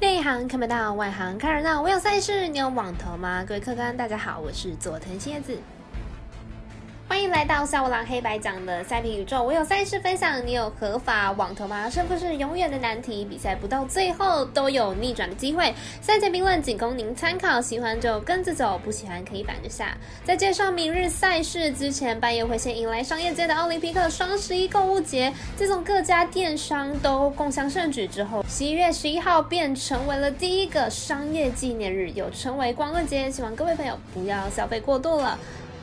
内行看不到，外行看热闹。我有赛事，你有网投吗？各位客官，大家好，我是佐藤蝎子。欢迎来到小五郎黑白讲的赛评宇宙。我有赛事分享，你有合法网投吗？胜负是永远的难题，比赛不到最后都有逆转的机会。赛前评论仅供您参考，喜欢就跟着走，不喜欢可以反着下。在介绍明日赛事之前，半夜会先迎来商业街的奥林匹克双十一购物节。自从各家电商都共襄盛举之后，十一月十一号便成为了第一个商业纪念日，又称为光棍节。希望各位朋友不要消费过度了。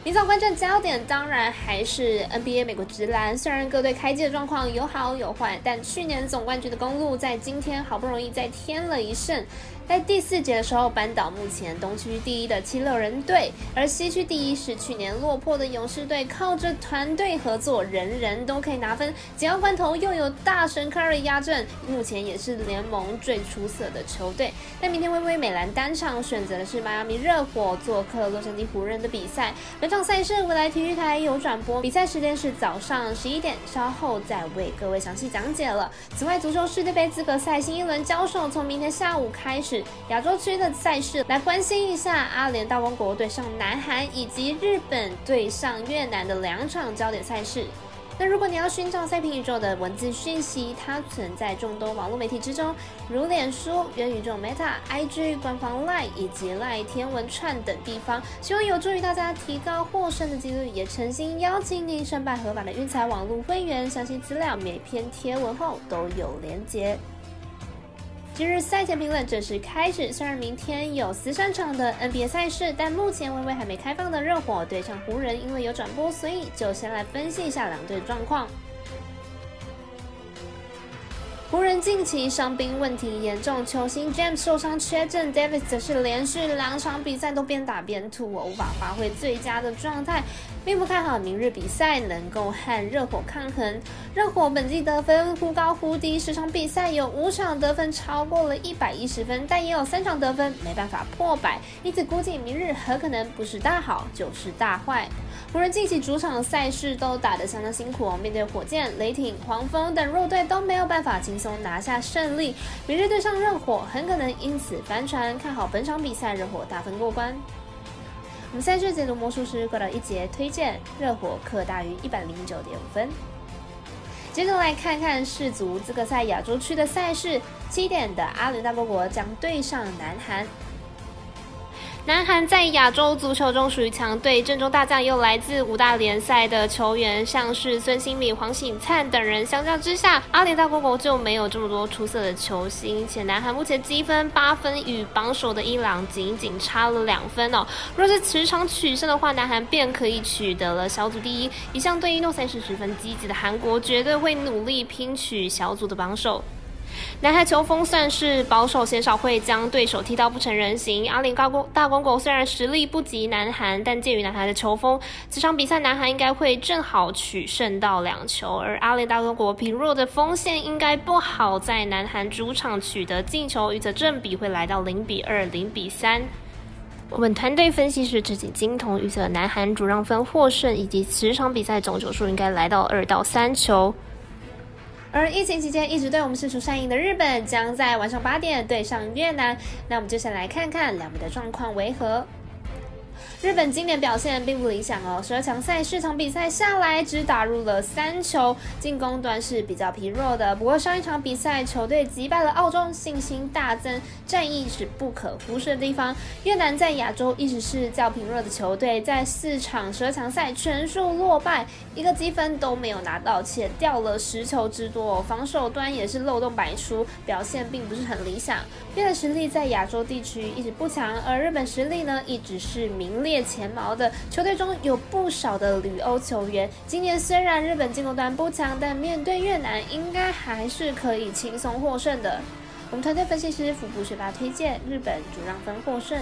明早观战焦点当然还是 NBA 美国直篮，虽然各队开季的状况有好有坏，但去年总冠军的公路在今天好不容易再添了一胜。在第四节的时候，扳倒目前东区第一的七六人队，而西区第一是去年落魄的勇士队，靠着团队合作，人人都可以拿分。紧要关头又有大神 Curry 压阵，目前也是联盟最出色的球队。但明天微微美兰单场选择的是迈阿密热火做客洛杉矶湖人的比赛。本场赛事未来体育台有转播，比赛时间是早上十一点，稍后再为各位详细讲解了。此外，足球世界杯资格赛新一轮交手从明天下午开始。亚洲区的赛事，来关心一下阿联大王国对上南韩，以及日本对上越南的两场焦点赛事。那如果你要寻找赛平宇宙的文字讯息，它存在众多网络媒体之中，如脸书、元宇宙 Meta、IG、官方 Line 以及 Line 天文串等地方，希望有助于大家提高获胜的几率。也诚心邀请您申办合法的运财网络会员，详细资料每篇贴文后都有连结。今日赛前评论正式开始。虽然明天有十三场的 NBA 赛事，但目前微微还没开放的热火对上湖人，因为有转播，所以就先来分析一下两队状况。湖人近期伤兵问题严重，球星 James 受伤缺阵，Davis 则是连续两场比赛都边打边吐，我无法发挥最佳的状态。并不看好明日比赛能够和热火抗衡。热火本季得分忽高忽低，十场比赛有五场得分超过了一百一十分，但也有三场得分没办法破百，因此估计明日很可能不是大好就是大坏。湖人近期主场赛事都打得相当辛苦，面对火箭、雷霆、黄蜂等弱队都没有办法轻松拿下胜利。明日对上热火很可能因此翻船，看好本场比赛热火大分过关。我们赛事解读魔术师过了一节，推荐热火客大于一百零九点五分。接着来看看世足资格赛亚洲区的赛事，七点的阿联大公国将对上南韩。南韩在亚洲足球中属于强队，阵中大将又来自五大联赛的球员，像是孙兴慜、黄喜灿等人。相较之下，阿联大公国就没有这么多出色的球星，且南韩目前积分八分，与榜首的伊朗仅仅差了两分哦。若是此场取胜的话，南韩便可以取得了小组第一。一向对运动赛事十分积极的韩国，绝对会努力拼取小组的榜首。南韩球风算是保守，鲜少会将对手踢到不成人形。阿联高公大公国虽然实力不及南韩，但鉴于南韩的球风，这场比赛南韩应该会正好取胜到两球。而阿联大公国平弱的锋线应该不好在南韩主场取得进球，预测正比会来到零比二、零比三。我们团队分析师直接金童预测南韩主让分获胜，以及十场比赛总球数应该来到二到三球。而疫情期间一直对我们四处善意的日本，将在晚上八点对上越南。那我们就先来看看两边的状况为何。日本今年表现并不理想哦，十二强赛四场比赛下来只打入了三球，进攻端是比较疲弱的。不过上一场比赛球队击败了澳洲，信心大增，战役是不可忽视的地方。越南在亚洲一直是较疲弱的球队，在四场十二强赛全数落败，一个积分都没有拿到，且掉了十球之多，防守端也是漏洞百出，表现并不是很理想。越南实力在亚洲地区一直不强，而日本实力呢一直是名列列前茅的球队中有不少的旅欧球员。今年虽然日本进攻端不强，但面对越南应该还是可以轻松获胜的。我们团队分析师福布学霸推荐日本主让分获胜。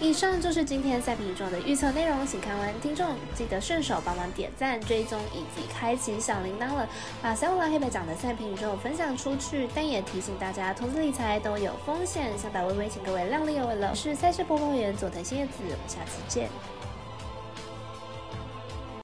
以上就是今天赛评中的预测内容，请看完听众记得顺手帮忙点赞、追踪以及开启小铃铛了，把小五郎黑白讲的赛评宇宙分享出去。但也提醒大家，投资理财都有风险，小白微微，请各位量力而为了。我是赛事播报员佐藤新叶子，我们下次见。